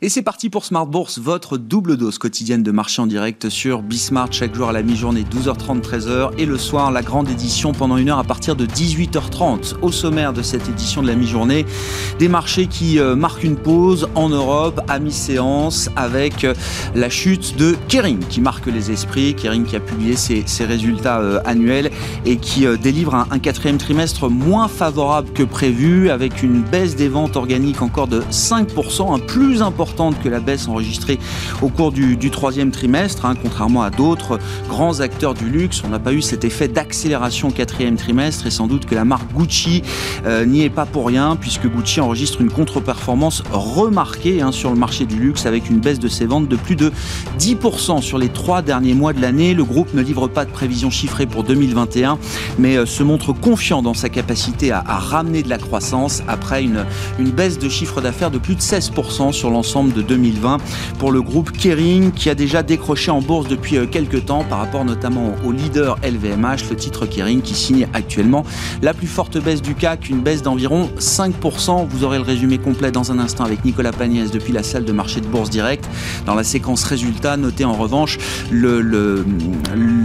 Et c'est parti pour Smart Bourse, votre double dose quotidienne de marché en direct sur Bismart chaque jour à la mi-journée 12h30 13h et le soir la grande édition pendant une heure à partir de 18h30. Au sommaire de cette édition de la mi-journée, des marchés qui euh, marquent une pause en Europe à mi-séance avec euh, la chute de Kering qui marque les esprits. Kering qui a publié ses, résultats euh, annuels et qui délivre un, un quatrième trimestre moins favorable que prévu avec une baisse des ventes organiques encore de 5%, un plus important que la baisse enregistrée au cours du, troisième trimestre, hein, contrairement à d'autres grands acteurs du luxe. On n'a pas eu cet effet d'accélération au quatrième trimestre et sans doute que la marque Gucci euh, n'y est pas pour rien puisque Gucci enregistre une contre-performance remarquée hein, sur le marché du luxe avec une baisse de ses ventes de plus de 10% sur les trois derniers mois de l'année. Le groupe ne livre pas de prévisions chiffrées pour 2021 mais euh, se montre confiant dans sa capacité à, ramener de la croissance après une, une baisse de chiffre d'affaires de plus de 16% sur l'ensemble de 2020 pour le groupe Kering qui a déjà décroché en bourse depuis euh, quelques temps par rapport notamment au leader LVMH, le titre Kering qui signe actuellement la plus forte baisse du CAC, une baisse d'environ 5%. Vous aurez le résumé complet dans un instant avec Nicolas Pagnès depuis la salle de marché de Bourse Direct. Dans la séquence résultats, notez en revanche le,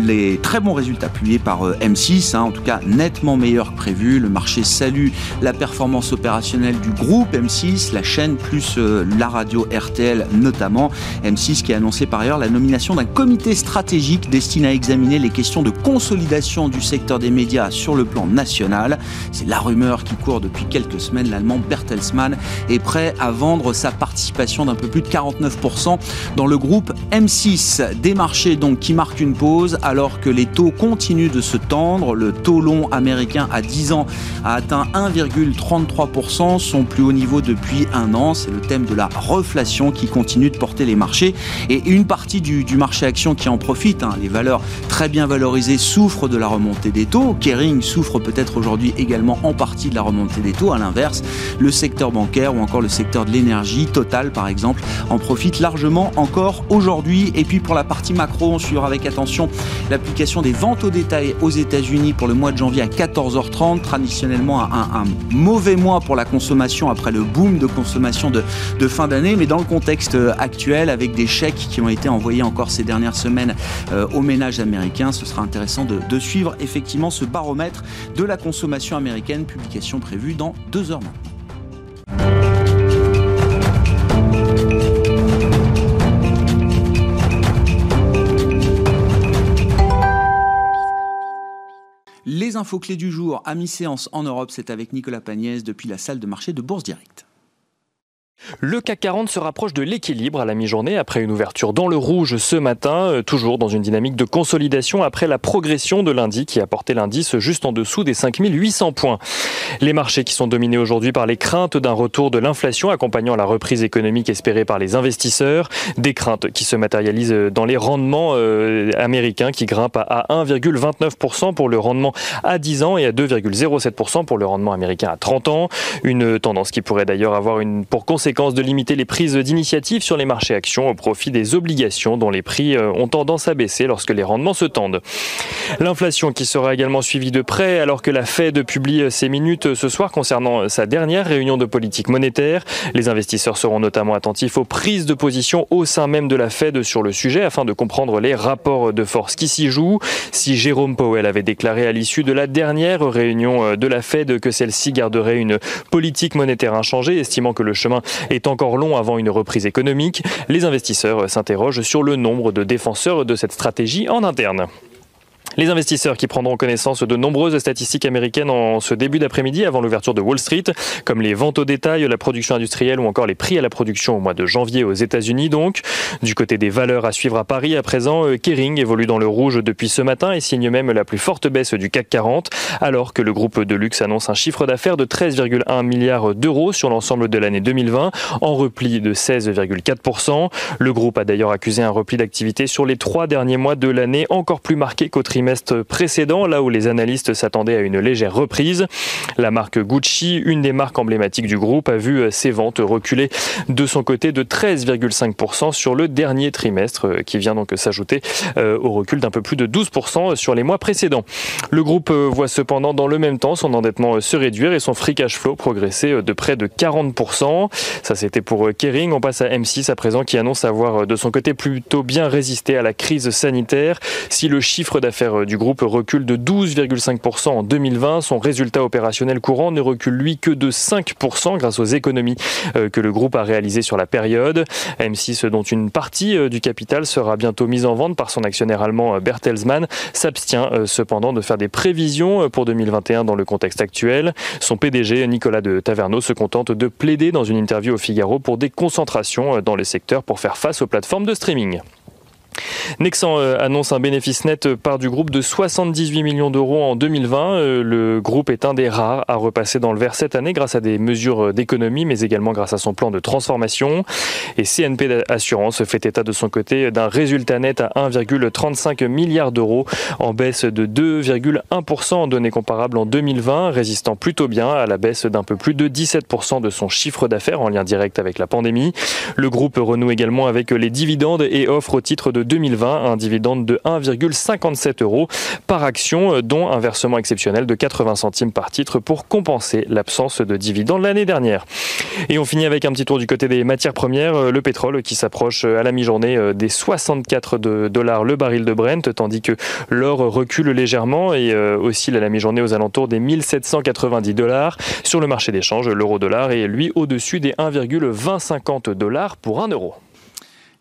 les très bons résultats publiés par euh, M6, hein, en tout cas nettement meilleurs que prévu. Le marché salue la performance opérationnelle du groupe M6, la chaîne plus euh, la radio RTL notamment. M6 qui a annoncé par ailleurs la nomination d'un comité stratégique destiné à examiner les questions de consolidation du secteur des médias sur le plan national. C'est la rumeur qui court depuis quelques semaines. L'allemand Bertelsmann est prêt à vendre sa participation d'un peu plus de 49% dans le groupe M6. Des marchés donc qui marquent une pause alors que les taux continuent de se tendre. Le taux long américain à 10 ans a atteint 1,33%, son plus haut niveau depuis un an. C'est le thème de la refondation qui continue de porter les marchés et une partie du, marché action qui en profite. Hein. Les valeurs très bien valorisées souffrent de la remontée des taux. Kering souffre peut-être aujourd'hui également en partie de la remontée des taux. À l'inverse, le secteur bancaire ou encore le secteur de l'énergie, Total par exemple, en profite largement encore aujourd'hui. Et puis pour la partie macro, on suivra avec attention l'application des ventes au détail aux États-Unis pour le mois de janvier à 14h30. Traditionnellement un, mauvais mois pour la consommation après le boom de consommation de fin d'année mais dans le contexte euh, actuel, avec des chèques qui ont été envoyés encore ces dernières semaines euh, aux ménages américains, ce sera intéressant de, suivre effectivement ce baromètre de la consommation américaine, publication prévue dans deux heures maintenant. Les infos clés du jour à mi-séance en Europe, c'est avec Nicolas Pagnès depuis la salle de marché de Bourse Directe. Le CAC 40 se rapproche de l'équilibre à la mi-journée après une ouverture dans le rouge ce matin, euh, toujours dans une dynamique de consolidation après la progression de lundi qui a porté l'indice juste en dessous des 5800 points. Les marchés qui sont dominés aujourd'hui par les craintes d'un retour de l'inflation accompagnant la reprise économique espérée par les investisseurs, des craintes qui se matérialisent dans les rendements euh, américains qui grimpent à 1,29% pour le rendement à 10 ans et à 2,07% pour le rendement américain à 30 ans, une tendance qui pourrait d'ailleurs avoir une pour conséquence de limiter les prises d'initiative sur les marchés actions au profit des obligations dont les prix euh, ont tendance à baisser lorsque les rendements se tendent. L'inflation qui sera également suivie de près alors que la Fed publie ses minutes ce soir concernant sa dernière réunion de politique monétaire. Les investisseurs seront notamment attentifs aux prises de position au sein même de la Fed sur le sujet afin de comprendre les rapports de force qui s'y jouent. Si Jérôme Powell avait déclaré à l'issue de la dernière réunion euh, de la Fed que celle-ci garderait une politique monétaire inchangée, estimant que le chemin est encore long avant une reprise économique. Les investisseurs s'interrogent sur le nombre de défenseurs de cette stratégie en interne. Les investisseurs qui prendront connaissance de nombreuses statistiques américaines en ce début d'après-midi avant l'ouverture de Wall Street, comme les ventes au détail, la production industrielle ou encore les prix à la production au mois de janvier aux États-Unis donc. Du côté des valeurs à suivre à Paris, à présent, euh, Kering évolue dans le rouge depuis ce matin et signe même la plus forte baisse du CAC 40, alors que le groupe de luxe annonce un chiffre d'affaires de 13,1 milliards d'euros sur l'ensemble de l'année 2020, en repli de 16,4%. Le groupe a d'ailleurs accusé un repli d'activité sur les trois derniers mois de l'année encore plus marqué qu'au trimestre trimestre précédent, là où les analystes s'attendaient à une légère reprise. La marque Gucci, une des marques emblématiques du groupe, a vu ses ventes reculer de son côté de 13,5% sur le dernier trimestre, qui vient donc s'ajouter euh, au recul d'un peu plus de 12% sur les mois précédents. Le groupe euh, voit cependant dans le même temps son endettement se réduire et son free cash flow progresser de près de 40%. Ça c'était pour Kering. On passe à M6 à présent qui annonce avoir de son côté plutôt bien résisté à la crise sanitaire. Si le chiffre d'affaires du groupe recule de 12,5% en 2020, son résultat opérationnel courant ne recule lui que de 5% grâce aux économies euh, que le groupe a réalisées sur la période. M6 dont une partie euh, du capital sera bientôt mise en vente par son actionnaire allemand Bertelsmann s'abstient cependant de faire des prévisions pour 2021 dans le contexte actuel. Son PDG Nicolas de Taverneau se contente de plaider dans une interview au Figaro pour des concentrations dans les secteurs pour faire face aux plateformes de streaming. Nexan euh, annonce un bénéfice net par du groupe de 78 millions d'euros en 2020. Euh, le groupe est un des rares à repasser dans le vert cette année grâce à des mesures d'économie, mais également grâce à son plan de transformation. Et CNP Assurance fait état de son côté d'un résultat net à 1,35 milliard d'euros, en baisse de 2,1% en données comparables en 2020, résistant plutôt bien à la baisse d'un peu plus de 17% de son chiffre d'affaires en lien direct avec la pandémie. Le groupe renoue également avec les dividendes et offre au titre de 2020 un dividende de 1,57 euros par action, dont un versement exceptionnel de 80 centimes par titre pour compenser l'absence de dividendes l'année dernière. Et on finit avec un petit tour du côté des matières premières, le pétrole qui s'approche à la mi-journée des 64 dollars le baril de Brent, tandis que l'or recule légèrement et euh, oscille à la mi-journée aux alentours des 1790 dollars. Sur le marché d'échange, l'euro-dollar est lui au-dessus des 1,2050 dollars pour un euro.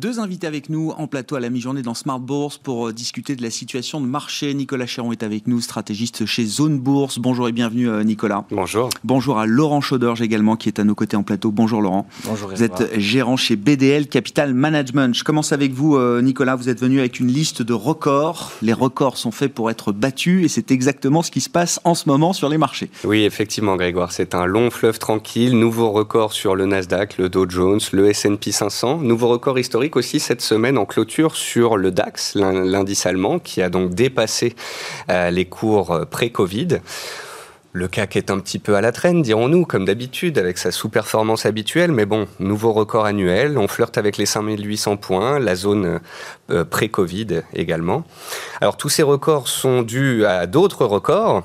Deux invités avec nous en plateau à la mi-journée dans Smart Bourse pour euh, discuter de la situation de marché. Nicolas Chéron est avec nous, stratégiste chez Zone Bourse. Bonjour et bienvenue euh, Nicolas. Bonjour. Bonjour à Laurent Chauderge également qui est à nos côtés en plateau. Bonjour Laurent. Bonjour. Vous êtes gérant chez BDL Capital Management. Je commence avec vous euh, Nicolas. Vous êtes venu avec une liste de records. Les records sont faits pour être battus et c'est exactement ce qui se passe en ce moment sur les marchés. Oui, effectivement Grégoire. C'est un long fleuve tranquille. Nouveau record sur le Nasdaq, le Dow Jones, le S&P 500. Nouveau record historique aussi cette semaine en clôture sur le DAX, l'indice allemand, qui a donc dépassé euh, les cours euh, pré-Covid. Le CAC est un petit peu à la traîne, dirons-nous, comme d'habitude, avec sa sous-performance habituelle, mais bon, nouveau record annuel, on flirte avec les 5800 points, la zone euh, pré-Covid également. Alors tous ces records sont dus à d'autres records,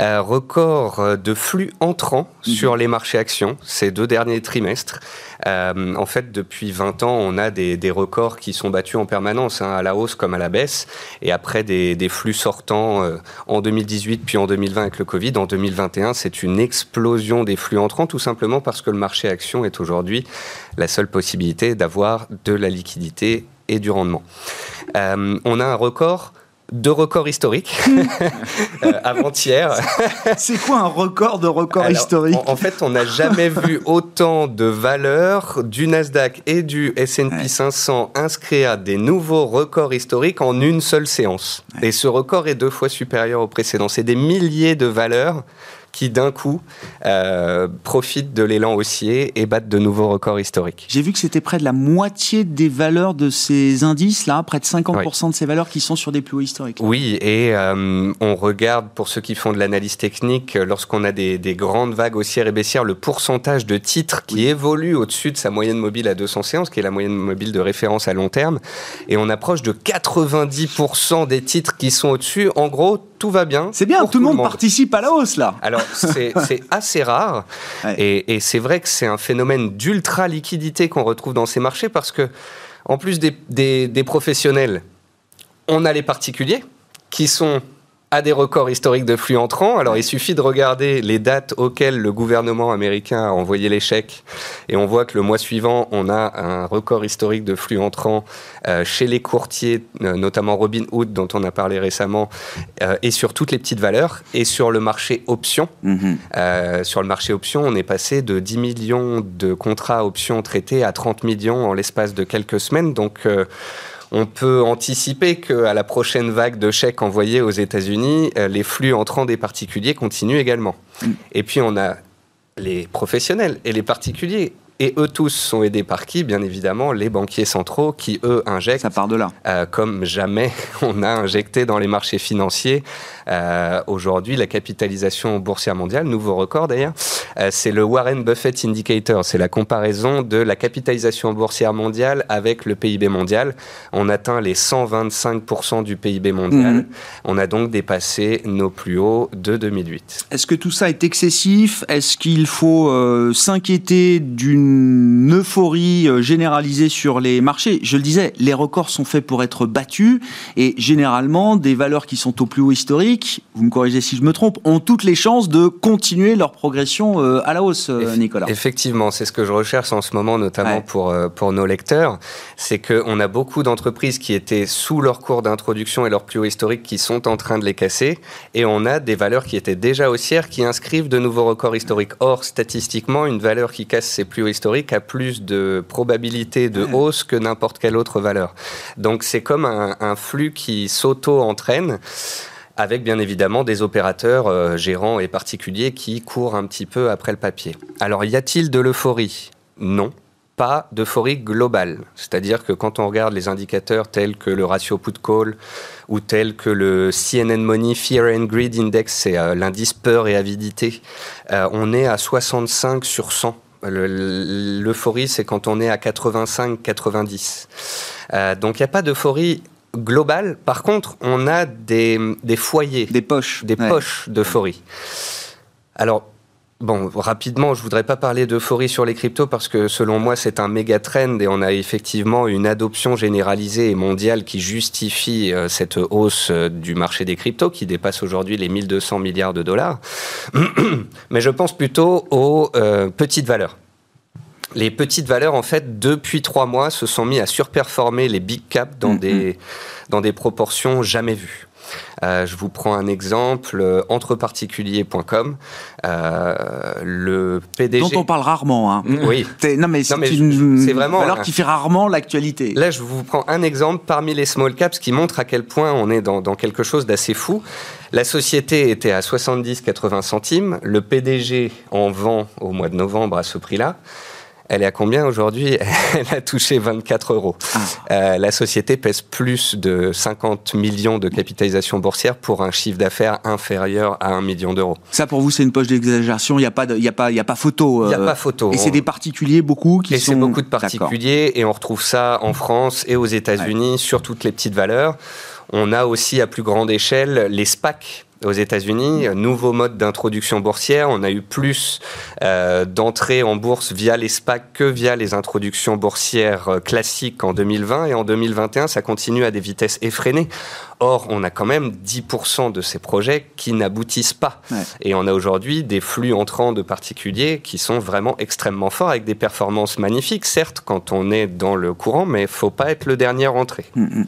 euh, records de flux entrants mhm. sur les marchés actions ces deux derniers trimestres. Euh, en fait, depuis 20 ans, on a des, records qui sont battus en permanence, hein, à la hausse comme à la baisse, et après des, flux sortants en 2018 puis en 2020 avec le Covid. En 2021, c'est une explosion des flux entrants, tout simplement parce que le marché action est aujourd'hui la seule possibilité d'avoir de la liquidité et du rendement. Euh, on a un record de records historiques euh, avant-hier. C'est quoi un record de record historique en, fait, on n'a jamais vu autant de valeurs du Nasdaq et du S&P 500 inscrire des nouveaux records historiques en une seule séance. Et ce record est deux fois supérieur au précédent. C'est des milliers de valeurs qui d'un coup euh, profitent de l'élan haussier et battent de nouveaux records historiques. J'ai vu que c'était près de la moitié des valeurs de ces indices, là, près de 50% de ces valeurs qui sont sur des plus hauts historiques. Oui, et euh, on regarde, pour ceux qui font de l'analyse technique, lorsqu'on a des, grandes vagues haussières et baissières, le pourcentage de titres qui évolue au-dessus de sa moyenne mobile à 200 séances, qui est la moyenne mobile de référence à long terme, et on approche de 90% des titres qui sont au-dessus. En gros, tout va bien. C'est bien, tout, le monde, participe à la hausse là. Alors c'est assez rare. Et, c'est vrai que c'est un phénomène d'ultra liquidité qu'on retrouve dans ces marchés parce que en plus des professionnels, on a les particuliers qui sont à des records historiques de flux entrants. Alors il suffit de regarder les dates auxquelles le gouvernement américain a envoyé les chèques et on voit que le mois suivant, on a un record historique de flux entrants euh, chez les courtiers, euh, notamment Robinhood dont on a parlé récemment, euh, et sur toutes les petites valeurs. Et sur le marché options, mhm. sur le marché options, on est passé de 10 millions de contrats options traités à 30 millions en l'espace de quelques semaines. Donc on peut anticiper qu'à la prochaine vague de chèques envoyés aux États-Unis, euh, les flux entrants des particuliers continuent également. Mm. Et puis on a les professionnels et les particuliers et eux tous sont aidés par qui? Bien évidemment, les banquiers centraux qui, eux, injectent. Ça part de là. Euh, comme jamais on a injecté dans les marchés financiers. Euh, aujourd'hui, la capitalisation boursière mondiale, nouveau record d'ailleurs, euh, c'est le Warren Buffett Indicator. C'est la comparaison de la capitalisation boursière mondiale avec le PIB mondial. On atteint les 125% du PIB mondial. Mhm. On a donc dépassé nos plus hauts de 2008. Est-ce que tout ça est excessif? Est-ce qu'il faut s'inquiéter d'une une euphorie euh, généralisée sur les marchés. Je le disais, les records sont faits pour être battus et généralement, des valeurs qui sont au plus haut historique, vous me corrigez si je me trompe, ont toutes les chances de continuer leur progression euh, à la hausse, euh, Nicolas. Effectivement, c'est ce que je recherche en ce moment, notamment pour, pour nos lecteurs. C'est qu'on a beaucoup d'entreprises qui étaient sous leur cours d'introduction et leur plus haut historique qui sont en train de les casser et on a des valeurs qui étaient déjà haussières qui inscrivent de nouveaux records historiques. Or, statistiquement, une valeur qui casse ses plus hauts historique a plus de probabilité de hausse que n'importe quelle autre valeur. Donc c'est comme un, flux qui s'auto-entraîne avec bien évidemment des opérateurs euh, gérants et particuliers qui courent un petit peu après le papier. Alors y a-t-il de l'euphorie? Non pas d'euphorie globale. C'est-à-dire que quand on regarde les indicateurs tels que le ratio put-call ou tels que le CNN Money Fear and Greed Index, c'est euh, l'indice peur et avidité, euh, on est à 65 sur 100 L'euphorie, c'est quand on est à 85-90. Euh, donc il n'y a pas d'euphorie globale. Par contre, on a des, foyers. Des poches. Des poches d'euphorie. Alors, Bon, rapidement, je voudrais pas parler d'euphorie sur les cryptos parce que selon moi, c'est un méga trend et on a effectivement une adoption généralisée et mondiale qui justifie euh, cette hausse euh, du marché des cryptos qui dépasse aujourd'hui les 1200 milliards de dollars. Mais je pense plutôt aux euh, petites valeurs. Les petites valeurs, en fait, depuis trois mois, se sont mis à surperformer les big caps dans, mm-hmm. des, dans des proportions jamais vues. Euh, je vous prends un exemple, euh, entreparticuliers.com. Euh, le PDG... Dont on parle rarement. Hein. Oui. Non, mais c'est une vraiment, valeur qui fait rarement l'actualité. Là, je vous prends un exemple parmi les small caps qui montre à quel point on est dans, dans quelque chose d'assez fou. La société était à 70-80 centimes. Le PDG en vend au mois de novembre à ce prix-là. Elle est à combien aujourd'hui? Elle a touché 24 euros. Ah. Euh, la société pèse plus de 50 millions de capitalisation boursière pour un chiffre d'affaires inférieur à 1 million d'euros. Ça, pour vous, c'est une poche d'exagération. Il n'y a, pas a, pas, a pas photo. Il n'y a pas photo. Euh, et c'est des particuliers, beaucoup, qui et sont... c'est beaucoup de particuliers. Et on retrouve ça en France et aux États-Unis sur toutes les petites valeurs. On a aussi à plus grande échelle les SPAC aux États-Unis, nouveau mode d'introduction boursière. On a eu plus euh, d'entrées en bourse via les SPAC que via les introductions boursières euh, classiques en 2020 et en 2021, ça continue à des vitesses effrénées. Or, on a quand même 10% de ces projets qui n'aboutissent pas. Et on a aujourd'hui des flux entrants de particuliers qui sont vraiment extrêmement forts avec des performances magnifiques, certes, quand on est dans le courant, mais il faut pas être le dernier entré. Mm, mm.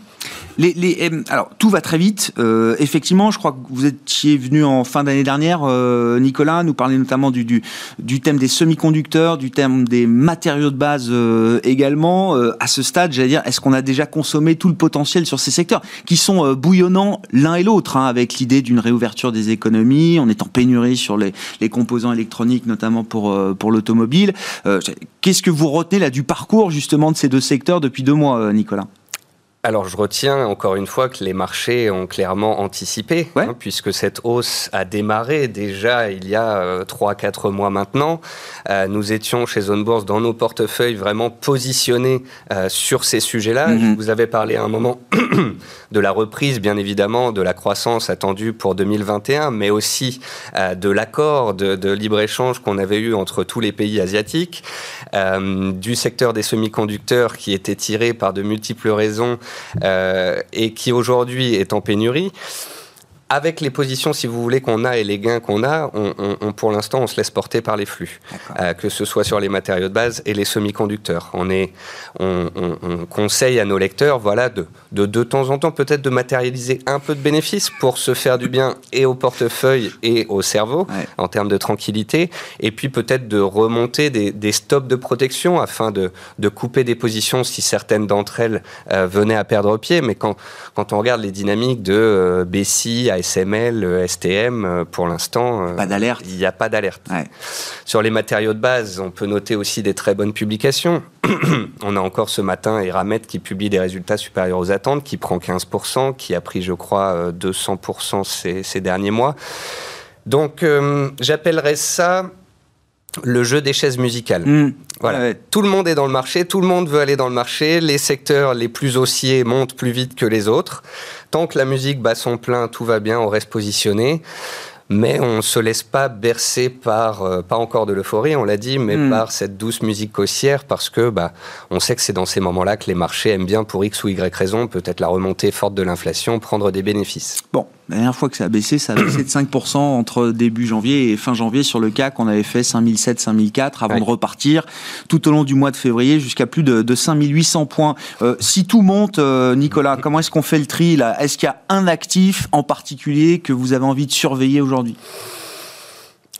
Les, alors, tout va très vite. Euh, effectivement, je crois que vous étiez venu en fin d'année dernière, euh, Nicolas, nous parler notamment du, du, thème des semi-conducteurs, du thème des matériaux de base euh, également. à ce stade, j'allais dire, est-ce qu'on a déjà consommé tout le potentiel sur ces secteurs qui sont bouillonnants l'un et l'autre, hein, avec l'idée d'une réouverture des économies, on est en pénurie sur les, les composants électroniques, notamment pour, pour l'automobile. Qu'est-ce que vous retenez là du parcours justement de ces deux secteurs depuis deux mois, Nicolas? Alors je retiens encore une fois que les marchés ont clairement anticipé, hein, puisque cette hausse a démarré déjà il y a 3-4 euh, mois maintenant. Euh, nous étions chez Zone Bourse dans nos portefeuilles vraiment positionnés euh, sur ces sujets-là. Mm-hmm. Vous avez parlé à un moment de la reprise, bien évidemment, de la croissance attendue pour 2021, mais aussi de l'accord de, de libre-échange qu'on avait eu entre tous les pays asiatiques, du secteur des semi-conducteurs qui était tiré par de multiples raisons euh, et qui aujourd'hui est en pénurie. Avec les positions, si vous voulez, qu'on a et les gains qu'on a, on, pour l'instant, on se laisse porter par les flux, euh, que ce soit sur les matériaux de base et les semi-conducteurs. On, est, on, conseille à nos lecteurs, voilà, de, de, de temps en temps, peut-être de matérialiser un peu de bénéfices pour se faire du bien et au portefeuille et au cerveau, en termes de tranquillité, et puis peut-être de remonter des, des, stops de protection afin de, de, couper des positions si certaines d'entre elles euh, venaient à perdre pied. Mais quand, quand on regarde les dynamiques de euh, BCI, ASML, euh, STM, euh, pour l'instant, pas d'alerte. Il n'y a pas d'alerte. Sur les matériaux de base, on peut noter aussi des très bonnes publications. on a encore ce matin Eramet qui publie des résultats supérieurs aux attentes, qui prend 15%, qui a pris, je crois, 200% ces, ces, derniers mois. Donc, j'appellerais ça le jeu des chaises musicales. Hmm. Voilà. Tout le monde est dans le marché, tout le monde veut aller dans le marché, les secteurs les plus haussiers montent plus vite que les autres. Tant que la musique bat son plein, tout va bien, on reste positionné. Mais on ne se laisse pas bercer par, euh, pas encore de l'euphorie, on l'a dit, mais hmm. par cette douce musique haussière, parce que bah, on sait que c'est dans ces moments-là que les marchés aiment bien, pour X ou Y raison, peut-être la remontée forte de l'inflation, prendre des bénéfices. Bon, la dernière fois que ça a baissé, ça a baissé de 5% entre début janvier et fin janvier sur le CAC. On avait fait 5007, 5004 avant de repartir tout au long du mois de février jusqu'à plus de, de 5800 points. Euh, si tout monte, euh, Nicolas, comment est-ce qu'on fait le tri là? Est-ce qu'il y a un actif en particulier que vous avez envie de surveiller aujourd'hui?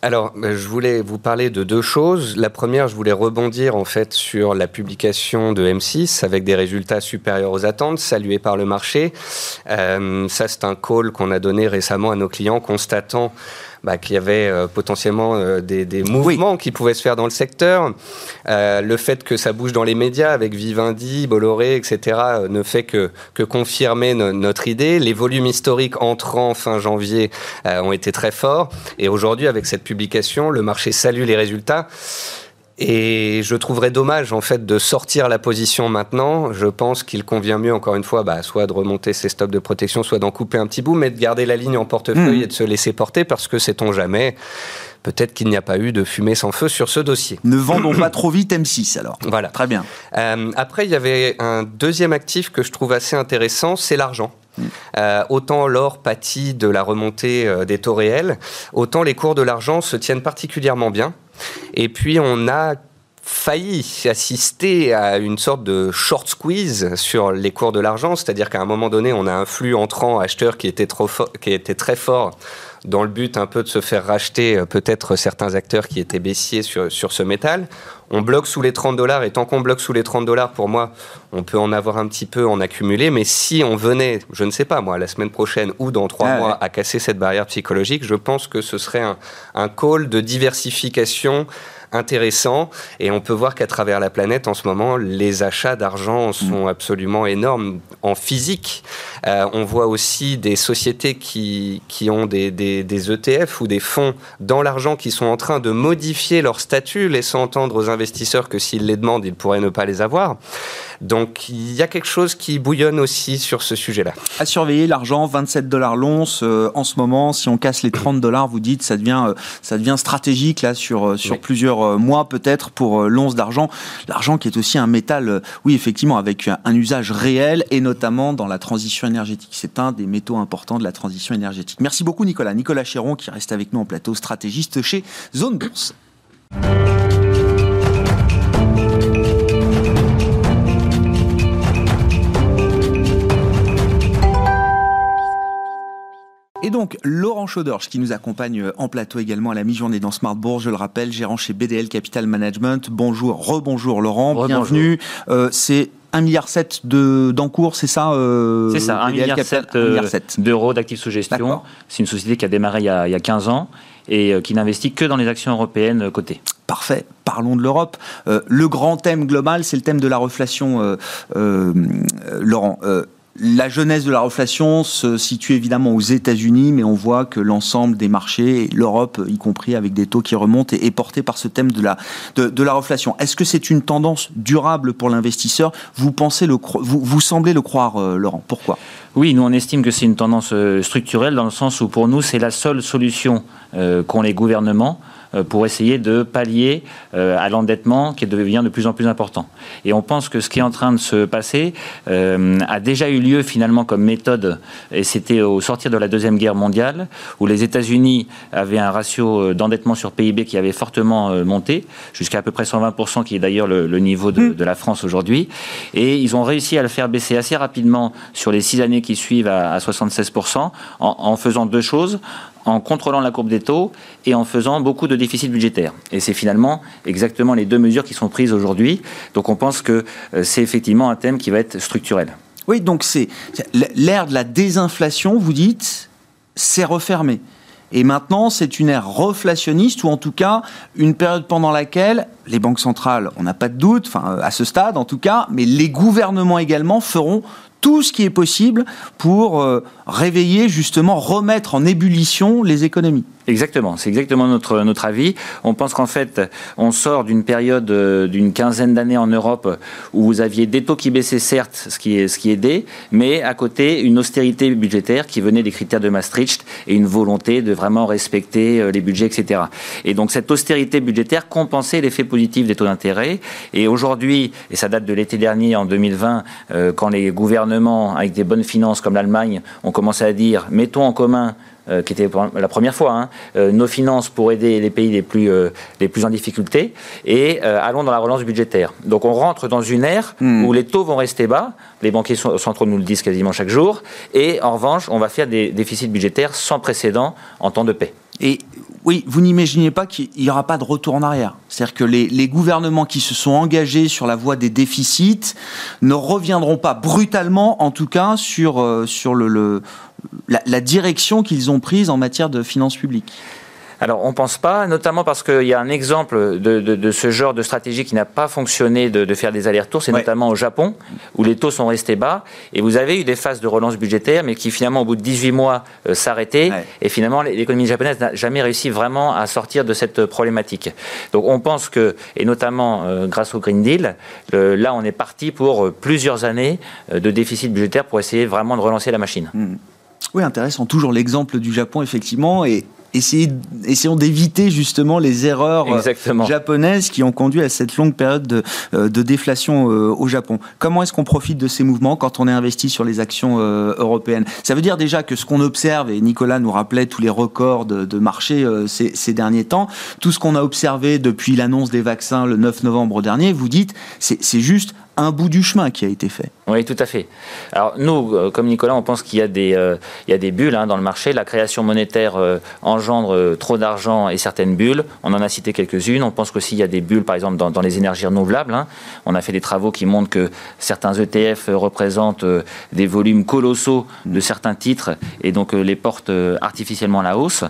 Alors, ben, je voulais vous parler de deux choses. La première, je voulais rebondir en fait sur la publication de M6 avec des résultats supérieurs aux attentes, salués par le marché. Euh, ça, c'est un call qu'on a donné récemment à nos clients, constatant bah, qu'il y avait euh, potentiellement euh, des, mouvements qui pouvaient se faire dans le secteur. Euh, le fait que ça bouge dans les médias avec Vivendi, Bolloré, etc., ne fait que, que confirmer notre idée. Les volumes historiques entrant fin janvier ont été très forts. Et aujourd'hui, avec cette publication, le marché salue les résultats. Et je trouverais dommage en fait de sortir la position maintenant. Je pense qu'il convient mieux, encore une fois, bah, soit de remonter ses stops de protection, soit d'en couper un petit bout, mais de garder la ligne en portefeuille mmh. et de se laisser porter parce que sait-on jamais. Peut-être qu'il n'y a pas eu de fumée sans feu sur ce dossier. Ne vendons pas trop vite M6 alors. Voilà. Très bien. Euh, après, il y avait un deuxième actif que je trouve assez intéressant, c'est l'argent. Mmh. Euh, autant l'or pâtit de la remontée euh, des taux réels, autant les cours de l'argent se tiennent particulièrement bien. Et puis on a failli assister à une sorte de short squeeze sur les cours de l'argent, c'est-à-dire qu'à un moment donné, on a un flux entrant acheteur qui était, trop qui était très fort dans le but un peu de se faire racheter euh, peut-être certains acteurs qui étaient baissiers sur, sur ce métal. On bloque sous les 30 dollars et tant qu'on bloque sous les 30 dollars, pour moi, on peut en avoir un petit peu en accumuler. Mais si on venait, je ne sais pas moi, la semaine prochaine ou dans trois ah mois à casser cette barrière psychologique, je pense que ce serait un, un call de diversification intéressant. Et on peut voir qu'à travers la planète, en ce moment, les achats d'argent sont mm. absolument énormes en physique. Euh, on voit aussi des sociétés qui, qui ont des, des, des, ETF ou des fonds dans l'argent qui sont en train de modifier leur statut, laissant entendre aux investisseurs que s'ils les demandent, ils pourraient ne pas les avoir. Donc il y a quelque chose qui bouillonne aussi sur ce sujet-là. À surveiller l'argent, 27 dollars l'once euh, en ce moment. Si on casse les 30 dollars, vous dites ça devient euh, ça devient stratégique là sur sur plusieurs mois peut-être pour l'once d'argent. L'argent qui est aussi un métal, oui effectivement avec un usage réel et notamment dans la transition énergétique. C'est un des métaux importants de la transition énergétique. Merci beaucoup Nicolas. Nicolas Chéron qui reste avec nous en plateau, stratégiste chez Zone Bourse. Donc, Laurent Chaudorge, qui nous accompagne en plateau également à la mi-journée dans Smart Bourse, je le rappelle, gérant chez BDL Capital Management. Bonjour, rebonjour Laurent, bienvenue. Euh, c'est 1,7 milliard de d'encours, c'est ça euh, C'est ça, 1,7 milliard euh, d'euros d'actifs sous gestion. C'est une société qui a démarré il y a, il y a 15 ans et euh, qui n'investit que dans les actions européennes cotées. Parfait. Parlons de l'Europe. le grand thème global, c'est le thème de la reflation, Laurent. La jeunesse de la reflation se situe évidemment aux États-Unis, mais on voit que l'ensemble des marchés, l'Europe y compris avec des taux qui remontent, est, porté par ce thème de la, de, la reflation. Est-ce que c'est une tendance durable pour l'investisseur? Vous, vous, vous semblez le croire, euh, Laurent Pourquoi? Oui, nous on estime que c'est une tendance euh, structurelle dans le sens où pour nous c'est la seule solution euh, qu'ont les gouvernements pour essayer de pallier à l'endettement qui devient de plus en plus important. Et on pense que ce qui est en train de se passer a déjà eu lieu finalement comme méthode, et c'était au sortir de la Deuxième Guerre mondiale, où les États-Unis avaient un ratio d'endettement sur PIB qui avait fortement monté, jusqu'à à peu près 120%, qui est d'ailleurs le, niveau de, de la France aujourd'hui. Et ils ont réussi à le faire baisser assez rapidement sur les six années qui suivent à, 76% en, faisant deux choses en contrôlant la courbe des taux et en faisant beaucoup de déficit budgétaire. Et c'est finalement exactement les deux mesures qui sont prises aujourd'hui. Donc on pense que euh, c'est effectivement un thème qui va être structurel. Oui, donc c'est l'ère de la désinflation, vous dites, c'est refermé. Et maintenant, c'est une ère reflationniste, ou en tout cas une période pendant laquelle les banques centrales, on n'a pas de doute, enfin à ce stade en tout cas, mais les gouvernements également feront tout ce qui est possible pour euh, réveiller, justement, remettre en ébullition les économies. Exactement, c'est exactement notre, notre avis. On pense qu'en fait, on sort d'une période euh, d'une quinzaine d'années en Europe où vous aviez des taux qui baissaient, certes, ce qui, est, ce qui aidait, mais à côté, une austérité budgétaire qui venait des critères de Maastricht et une volonté de vraiment respecter euh, les budgets, etc. Et donc, cette austérité budgétaire compensait l'effet positif des taux d'intérêt. Et aujourd'hui, et ça date de l'été dernier, en 2020, quand les gouvernements avec des bonnes finances comme l'Allemagne ont commencé à dire mettons en commun euh, qui était la première fois, hein, euh, nos finances pour aider les pays les plus, euh, les plus en difficulté, et allons dans la relance budgétaire. Donc on rentre dans une ère hmm. où les taux vont rester bas, les banquiers centraux nous le disent quasiment chaque jour, et en revanche, on va faire des déficits budgétaires sans précédent en temps de paix. Et oui, vous n'imaginez pas qu'il n'y aura pas de retour en arrière. C'est-à-dire que les, gouvernements qui se sont engagés sur la voie des déficits ne reviendront pas brutalement, en tout cas, sur, sur le, la direction qu'ils ont prise en matière de finances publiques. Alors on ne pense pas, notamment parce qu'il y a un exemple de, ce genre de stratégie qui n'a pas fonctionné de, faire des allers-retours, c'est notamment au Japon, où les taux sont restés bas, et vous avez eu des phases de relance budgétaire, mais qui finalement au bout de 18 mois euh, s'arrêtaient, et finalement l'économie japonaise n'a jamais réussi vraiment à sortir de cette problématique. Donc on pense que, et notamment euh, grâce au Green Deal, là on est parti pour euh, plusieurs années de déficit budgétaire pour essayer vraiment de relancer la machine. Mmh. Oui, intéressant. Toujours l'exemple du Japon, effectivement. Et essayons d'éviter justement les erreurs euh, japonaises qui ont conduit à cette longue période de, euh, déflation euh, au Japon. Comment est-ce qu'on profite de ces mouvements quand on est investi sur les actions européennes? Ça veut dire déjà que ce qu'on observe, et Nicolas nous rappelait tous les records de, marché ces, derniers temps, tout ce qu'on a observé depuis l'annonce des vaccins le 9 novembre dernier, vous dites, c'est juste un bout du chemin qui a été fait. Oui, tout à fait. Alors nous, euh, comme Nicolas, on pense qu'il y a des, euh, bulles hein, dans le marché. La création monétaire euh, engendre trop d'argent et certaines bulles. On en a cité quelques-unes. On pense qu'aussi il y a des bulles, par exemple, dans, les énergies renouvelables. Hein. On a fait des travaux qui montrent que certains ETF représentent des volumes colossaux de certains titres et donc les portent artificiellement à la hausse.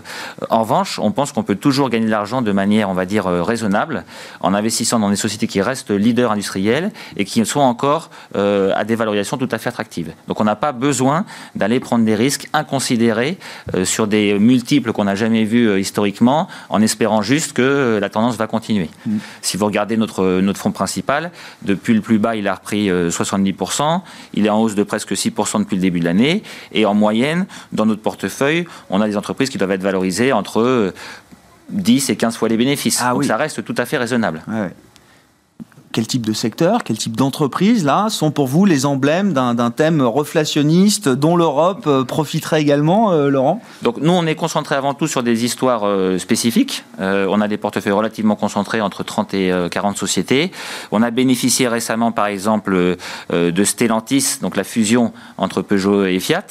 En revanche, on pense qu'on peut toujours gagner de l'argent de manière, on va dire, raisonnable en investissant dans des sociétés qui restent leaders industriels et qui sont encore à des valorisations tout à fait attractives. Donc on n'a pas besoin d'aller prendre des risques inconsidérés euh, sur des multiples qu'on n'a jamais vus euh, historiquement, en espérant juste que euh, la tendance va continuer. Mm. Si vous regardez notre, notre fonds principal, depuis le plus bas, il a repris 70%, il est en hausse de presque 6% depuis le début de l'année, et en moyenne, dans notre portefeuille, on a des entreprises qui doivent être valorisées entre 10 et 15 fois les bénéfices. Ah Donc ça reste tout à fait raisonnable quel type de secteur, quel type d'entreprise, là, sont pour vous les emblèmes d'un thème reflationniste dont l'Europe euh, profiterait également, euh, Laurent? Donc nous, on est concentré avant tout sur des histoires euh, spécifiques. on a des portefeuilles relativement concentrés entre 30 et 40 sociétés. On a bénéficié récemment, par exemple, de Stellantis, donc la fusion entre Peugeot et Fiat.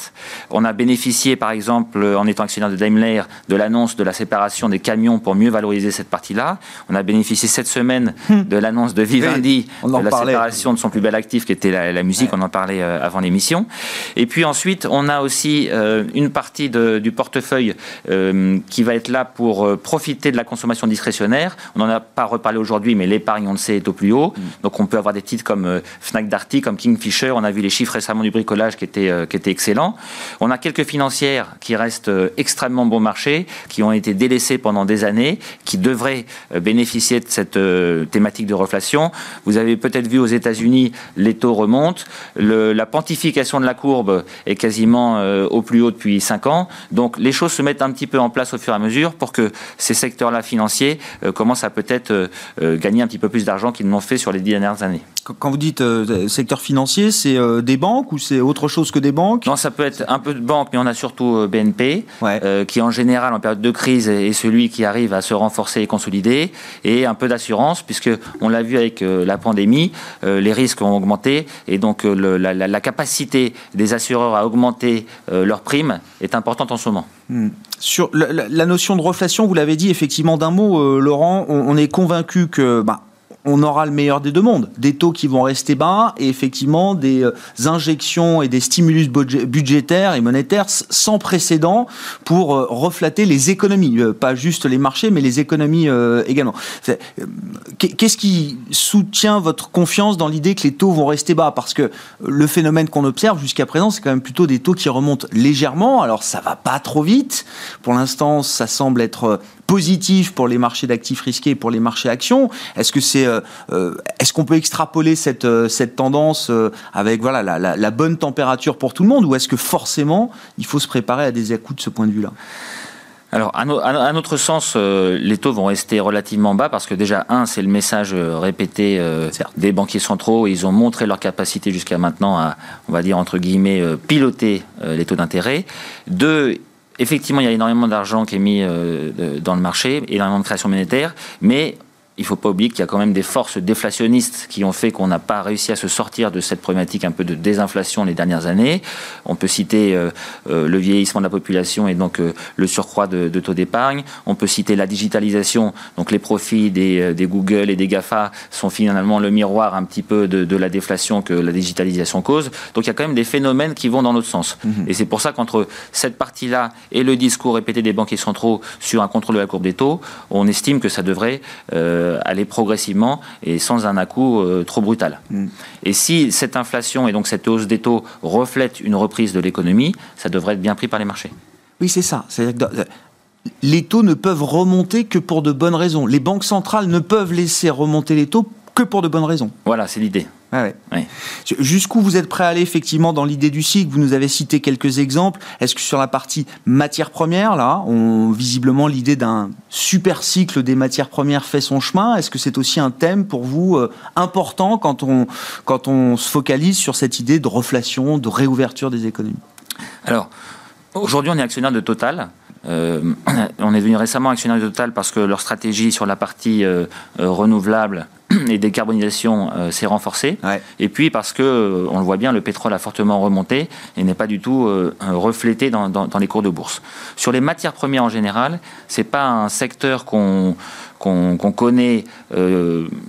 On a bénéficié, par exemple, en étant actionnaire de Daimler, de l'annonce de la séparation des camions pour mieux valoriser cette partie-là. On a bénéficié cette semaine hum. de l'annonce de Vivendi de la séparation de son plus bel actif qui était la, musique, on en parlait euh, avant l'émission. Et puis ensuite, on a aussi euh, une partie du portefeuille euh, qui va être là pour profiter de la consommation discrétionnaire. On n'en a pas reparlé aujourd'hui, mais l'épargne, on le sait, est au plus haut. Mm. Donc on peut avoir des titres comme Fnac Darty, comme Kingfisher. On a vu les chiffres récemment du bricolage qui étaient, qui étaient excellents. On a quelques financières qui restent extrêmement bon marché, qui ont été délaissées pendant des années, qui devraient bénéficier de cette thématique de reflation. Vous avez peut-être vu aux États-Unis, les taux remontent, la pontification de la courbe est quasiment euh, au plus haut depuis 5 ans. Donc les choses se mettent un petit peu en place au fur et à mesure pour que ces secteurs-là financiers euh, commencent à peut-être euh, gagner un petit peu plus d'argent qu'ils n'ont fait sur les dix dernières années. Quand vous dites secteur financier, c'est des banques ou c'est autre chose que des banques? Non, ça peut être un peu de banque, mais on a surtout BNP, qui en général en période de crise est celui qui arrive à se renforcer et consolider, et un peu d'assurance, puisque on l'a vu avec la pandémie, les risques ont augmenté, et donc la, capacité des assureurs à augmenter leurs primes est importante en ce moment. Hmm. Sur la, notion de reflation, vous l'avez dit effectivement d'un mot, Laurent, on, est convaincu que bah, on aura le meilleur des deux mondes. Des taux qui vont rester bas et effectivement des euh, injections et des stimulus budgétaires et monétaires sans précédent pour euh, reflater les économies. Euh, pas juste les marchés, mais les économies également. Qu'est-ce qui soutient votre confiance dans l'idée que les taux vont rester bas? Parce que le phénomène qu'on observe jusqu'à présent, c'est quand même plutôt des taux qui remontent légèrement. Alors ça va pas trop vite. Pour l'instant, ça semble être positif pour les marchés d'actifs risqués et pour les marchés actions. Est-ce que c'est, euh, euh, est-ce qu'on peut extrapoler cette, euh, cette tendance avec voilà la, la, bonne température pour tout le monde, ou est-ce que forcément il faut se préparer à des à de ce point de vue-là? Alors, à, notre sens, les taux vont rester relativement bas parce que déjà, un, c'est le message répété des banquiers centraux. Ils ont montré leur capacité jusqu'à maintenant à, on va dire, entre guillemets, piloter les taux d'intérêt. Deux, effectivement, il y a énormément d'argent qui est mis euh, dans le marché, énormément de création monétaire, mais il ne faut pas oublier qu'il y a quand même des forces déflationnistes qui ont fait qu'on n'a pas réussi à se sortir de cette problématique un peu de désinflation les dernières années. On peut citer euh, euh, le vieillissement de la population et donc euh, le surcroît de, taux d'épargne. On peut citer la digitalisation, donc les profits des, Google et des GAFA sont finalement le miroir un petit peu de, la déflation que la digitalisation cause. Donc il y a quand même des phénomènes qui vont dans notre sens. Mhm. Et c'est pour ça qu'entre cette partie-là et le discours répété des banquiers centraux sur un contrôle de la courbe des taux, on estime que ça devrait... Euh, aller progressivement et sans un à-coup euh, trop brutal. Mm. Et si cette inflation et donc cette hausse des taux reflètent une reprise de l'économie, ça devrait être bien pris par les marchés. Oui, c'est ça. C'est-à-dire que les taux ne peuvent remonter que pour de bonnes raisons. Les banques centrales ne peuvent laisser remonter les taux que pour de bonnes raisons. Voilà, c'est l'idée. Jusqu'où vous êtes prêt à aller effectivement dans l'idée du cycle? Vous nous avez cité quelques exemples. Est-ce que sur la partie matières premières, là, on, visiblement l'idée d'un super cycle des matières premières fait son chemin? Est-ce que c'est aussi un thème pour vous euh, important quand on, quand on se focalise sur cette idée de reflation, de réouverture des économies? Alors, aujourd'hui, on est actionnaire de Total. Euh, on est devenu récemment actionnaire de Total parce que leur stratégie sur la partie euh, renouvelable et décarbonisation euh, s'est renforcée. Et puis parce que, euh, on le voit bien, le pétrole a fortement remonté et n'est pas du tout euh, reflété dans, les cours de bourse. Sur les matières premières en général, c'est pas un secteur qu'on qu'on connaît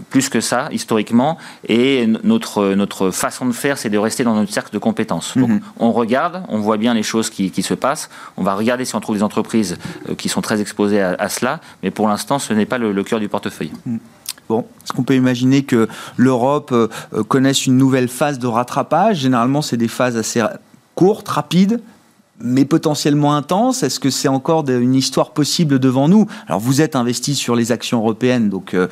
plus que ça historiquement et notre, notre façon de faire c'est de rester dans notre cercle de compétences. Donc mhm. on regarde, on voit bien les choses qui, se passent, on va regarder si on trouve des entreprises qui sont très exposées à, cela, mais pour l'instant ce n'est pas le, cœur du portefeuille. Mhm. Bon, est-ce qu'on peut imaginer que l'Europe euh, connaisse une nouvelle phase de rattrapage? Généralement, c'est des phases assez courtes, rapides, mais potentiellement intenses. Est-ce que c'est encore une histoire possible devant nous? Alors, vous êtes investi sur les actions européennes, donc euh,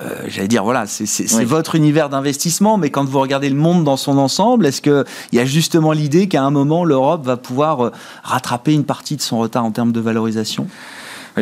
euh, j'allais dire, voilà, c'est votre univers d'investissement, mais quand vous regardez le monde dans son ensemble, est-ce qu'il y a justement l'idée qu'à un moment, l'Europe va pouvoir rattraper une partie de son retard en termes de valorisation?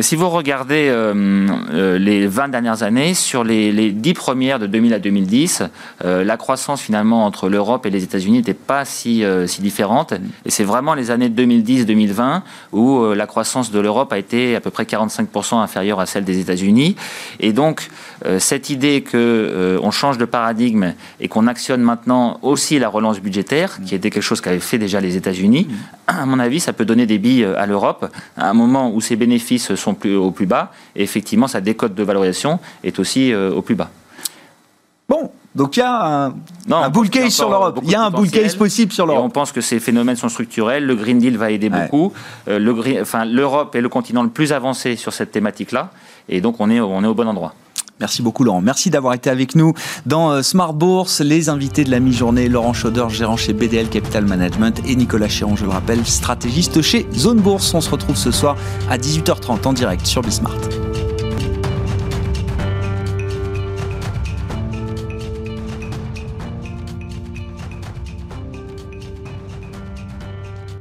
Si vous regardez euh, euh, les 20 dernières années, sur les, les 10 premières de 2000 à 2010, euh, la croissance finalement entre l'Europe et les États-Unis n'était pas si, différente. Et c'est vraiment les années 2010-2020 où la croissance de l'Europe a été à peu près 45% inférieure à celle des États-Unis. Et donc, cette idée qu'on on change de paradigme et qu'on actionne maintenant aussi la relance budgétaire, qui était quelque chose qu'avaient fait déjà les États-Unis, à mon avis, ça peut donner des billes à l'Europe à un moment où ses bénéfices sont plus, au plus bas. Et effectivement, sa décote de valorisation est aussi euh, au plus bas. Bon, donc il y a un, un bull case sur l'Europe. Il y a un bull case possible sur l'Europe. On pense que ces phénomènes sont structurels. Le Green Deal va aider beaucoup. Euh, le, enfin, L'Europe est le continent le plus avancé sur cette thématique-là. Et donc on est, on est au bon endroit. Merci beaucoup Laurent. Merci d'avoir été avec nous dans euh, Smart Bourse. Les invités de la mi-journée, Laurent Chauder, gérant chez BDL Capital Management et Nicolas Chéron, je le rappelle, stratégiste chez Zone Bourse. On se retrouve ce soir à 18h30 en direct sur Bismart.